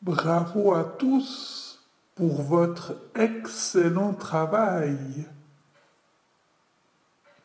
Bravo à tous pour votre excellent travail.